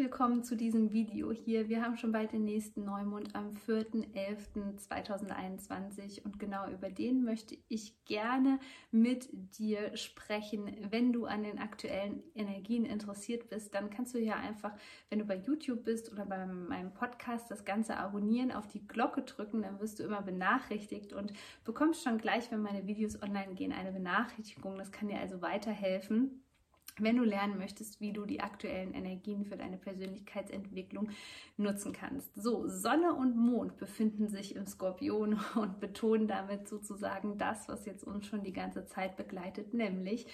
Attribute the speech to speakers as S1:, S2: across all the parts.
S1: willkommen zu diesem Video hier. Wir haben schon bald den nächsten Neumond am 4.11.2021 und genau über den möchte ich gerne mit dir sprechen. Wenn du an den aktuellen Energien interessiert bist, dann kannst du hier einfach, wenn du bei YouTube bist oder bei meinem Podcast, das Ganze abonnieren, auf die Glocke drücken, dann wirst du immer benachrichtigt und bekommst schon gleich, wenn meine Videos online gehen, eine Benachrichtigung. Das kann dir also weiterhelfen wenn du lernen möchtest, wie du die aktuellen Energien für deine Persönlichkeitsentwicklung nutzen kannst. So, Sonne und Mond befinden sich im Skorpion und betonen damit sozusagen das, was jetzt uns schon die ganze Zeit begleitet, nämlich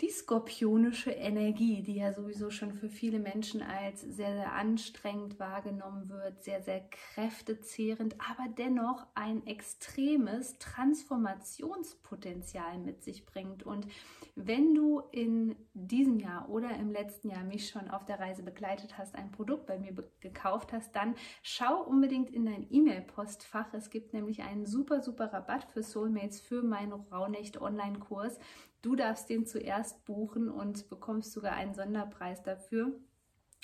S1: die skorpionische Energie, die ja sowieso schon für viele Menschen als sehr, sehr anstrengend wahrgenommen wird, sehr, sehr kräftezehrend, aber dennoch ein extremes Transformationspotenzial mit sich bringt. Und wenn du in diesem Jahr oder im letzten Jahr mich schon auf der Reise begleitet hast, ein Produkt bei mir gekauft hast, dann schau unbedingt in dein E-Mail-Postfach. Es gibt nämlich einen super, super Rabatt für Soulmates für meinen Raunecht Online-Kurs. Du darfst den zuerst buchen und bekommst sogar einen Sonderpreis dafür.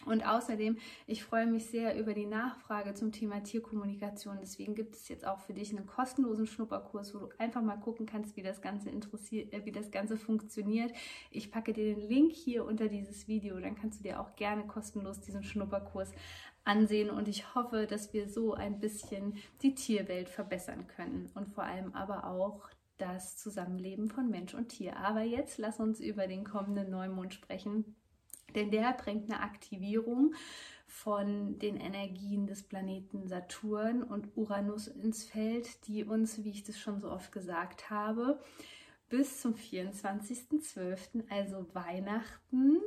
S1: Und außerdem, ich freue mich sehr über die Nachfrage zum Thema Tierkommunikation. Deswegen gibt es jetzt auch für dich einen kostenlosen Schnupperkurs, wo du einfach mal gucken kannst, wie das Ganze interessiert, äh, wie das Ganze funktioniert. Ich packe dir den Link hier unter dieses Video, dann kannst du dir auch gerne kostenlos diesen Schnupperkurs ansehen und ich hoffe, dass wir so ein bisschen die Tierwelt verbessern können und vor allem aber auch das Zusammenleben von Mensch und Tier. Aber jetzt lass uns über den kommenden Neumond sprechen, denn der bringt eine Aktivierung von den Energien des Planeten Saturn und Uranus ins Feld, die uns, wie ich das schon so oft gesagt habe, bis zum 24.12., also Weihnachten,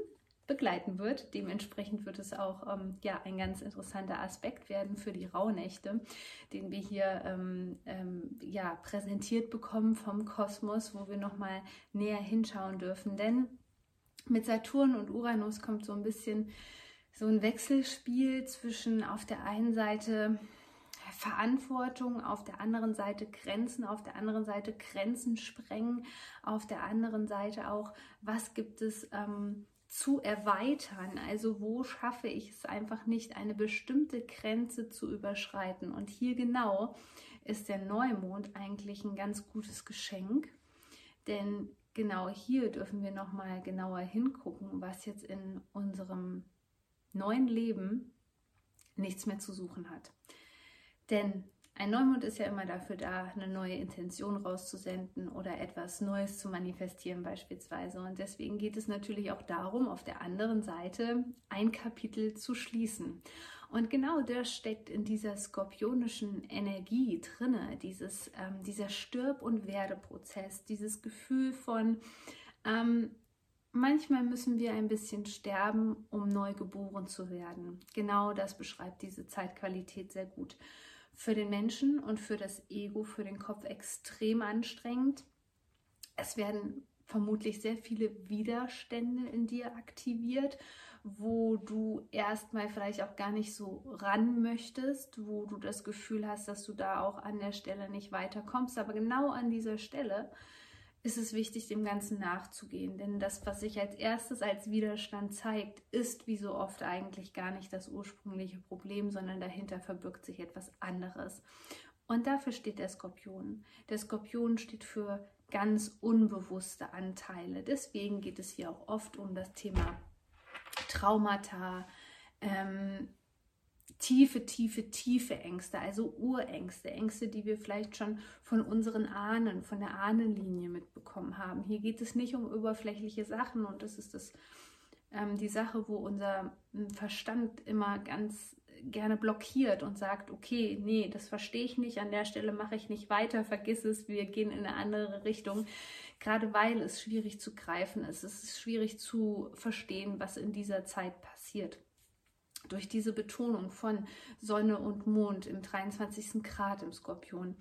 S1: begleiten wird. Dementsprechend wird es auch ähm, ja, ein ganz interessanter Aspekt werden für die Rauhnächte, den wir hier ähm, ähm, ja, präsentiert bekommen vom Kosmos, wo wir nochmal näher hinschauen dürfen. Denn mit Saturn und Uranus kommt so ein bisschen so ein Wechselspiel zwischen auf der einen Seite Verantwortung, auf der anderen Seite Grenzen, auf der anderen Seite Grenzen sprengen, auf der anderen Seite auch, was gibt es ähm, zu erweitern. Also wo schaffe ich es einfach nicht, eine bestimmte Grenze zu überschreiten. Und hier genau ist der Neumond eigentlich ein ganz gutes Geschenk, denn genau hier dürfen wir noch mal genauer hingucken, was jetzt in unserem neuen Leben nichts mehr zu suchen hat. Denn ein Neumond ist ja immer dafür da, eine neue Intention rauszusenden oder etwas Neues zu manifestieren beispielsweise. Und deswegen geht es natürlich auch darum, auf der anderen Seite ein Kapitel zu schließen. Und genau das steckt in dieser skorpionischen Energie drinne, dieses, ähm, dieser Stirb- und Werdeprozess, dieses Gefühl von ähm, Manchmal müssen wir ein bisschen sterben, um neu geboren zu werden. Genau das beschreibt diese Zeitqualität sehr gut für den Menschen und für das Ego, für den Kopf extrem anstrengend. Es werden vermutlich sehr viele Widerstände in dir aktiviert, wo du erstmal vielleicht auch gar nicht so ran möchtest, wo du das Gefühl hast, dass du da auch an der Stelle nicht weiterkommst. Aber genau an dieser Stelle ist es wichtig, dem Ganzen nachzugehen. Denn das, was sich als erstes als Widerstand zeigt, ist wie so oft eigentlich gar nicht das ursprüngliche Problem, sondern dahinter verbirgt sich etwas anderes. Und dafür steht der Skorpion. Der Skorpion steht für ganz unbewusste Anteile. Deswegen geht es hier auch oft um das Thema Traumata, ähm, tiefe, tiefe, tiefe Ängste, also Urängste, Ängste, die wir vielleicht schon von unseren Ahnen, von der Ahnenlinie mitbekommen haben. Hier geht es nicht um oberflächliche Sachen und das ist das, ähm, die Sache, wo unser hm, Verstand immer ganz gerne blockiert und sagt, okay, nee, das verstehe ich nicht, an der Stelle mache ich nicht weiter, vergiss es, wir gehen in eine andere Richtung. Gerade weil es schwierig zu greifen ist, es ist schwierig zu verstehen, was in dieser Zeit passiert durch diese Betonung von Sonne und Mond im 23. Grad im Skorpion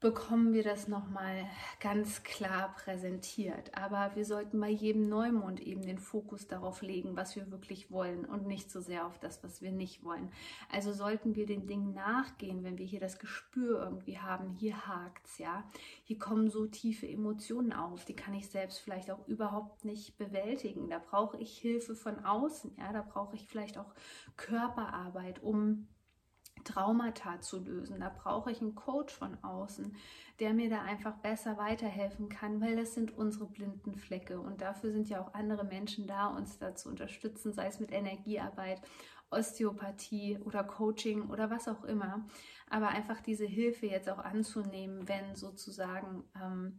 S1: bekommen wir das nochmal ganz klar präsentiert. Aber wir sollten bei jedem Neumond eben den Fokus darauf legen, was wir wirklich wollen und nicht so sehr auf das, was wir nicht wollen. Also sollten wir den Dingen nachgehen, wenn wir hier das Gespür irgendwie haben, hier hakt's, ja. Hier kommen so tiefe Emotionen auf, die kann ich selbst vielleicht auch überhaupt nicht bewältigen. Da brauche ich Hilfe von außen, ja. Da brauche ich vielleicht auch Körperarbeit, um Traumata zu lösen. Da brauche ich einen Coach von außen, der mir da einfach besser weiterhelfen kann, weil das sind unsere blinden Flecke und dafür sind ja auch andere Menschen da, uns da zu unterstützen, sei es mit Energiearbeit, Osteopathie oder Coaching oder was auch immer. Aber einfach diese Hilfe jetzt auch anzunehmen, wenn sozusagen ähm,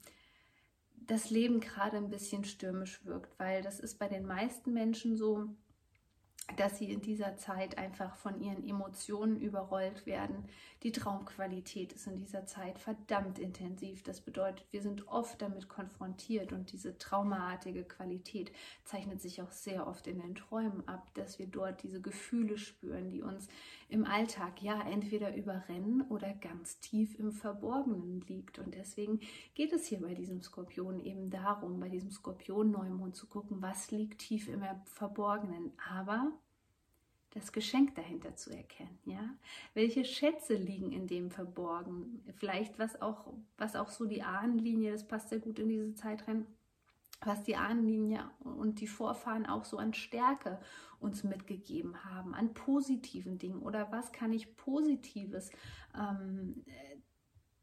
S1: das Leben gerade ein bisschen stürmisch wirkt, weil das ist bei den meisten Menschen so, dass sie in dieser Zeit einfach von ihren Emotionen überrollt werden. Die Traumqualität ist in dieser Zeit verdammt intensiv. Das bedeutet, wir sind oft damit konfrontiert und diese traumaartige Qualität zeichnet sich auch sehr oft in den Träumen ab, dass wir dort diese Gefühle spüren, die uns im Alltag ja entweder überrennen oder ganz tief im Verborgenen liegt. Und deswegen geht es hier bei diesem Skorpion eben darum, bei diesem Skorpion-Neumond zu gucken, was liegt tief im Verborgenen. Aber das Geschenk dahinter zu erkennen, ja? Welche Schätze liegen in dem verborgen? Vielleicht was auch, was auch so die Ahnenlinie, das passt sehr gut in diese Zeit rein, was die Ahnenlinie und die Vorfahren auch so an Stärke uns mitgegeben haben, an positiven Dingen. Oder was kann ich Positives ähm,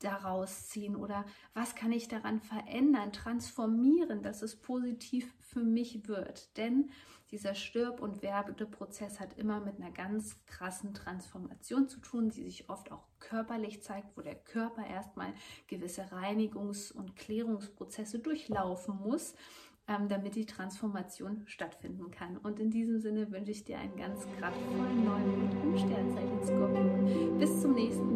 S1: daraus ziehen oder was kann ich daran verändern, transformieren, dass es positiv für mich wird. Denn dieser Stirb- und Werbeprozess hat immer mit einer ganz krassen Transformation zu tun, die sich oft auch körperlich zeigt, wo der Körper erstmal gewisse Reinigungs- und Klärungsprozesse durchlaufen muss, ähm, damit die Transformation stattfinden kann. Und in diesem Sinne wünsche ich dir einen ganz kraftvollen neuen Sternzeichen Skorpion. Bis zum nächsten Video.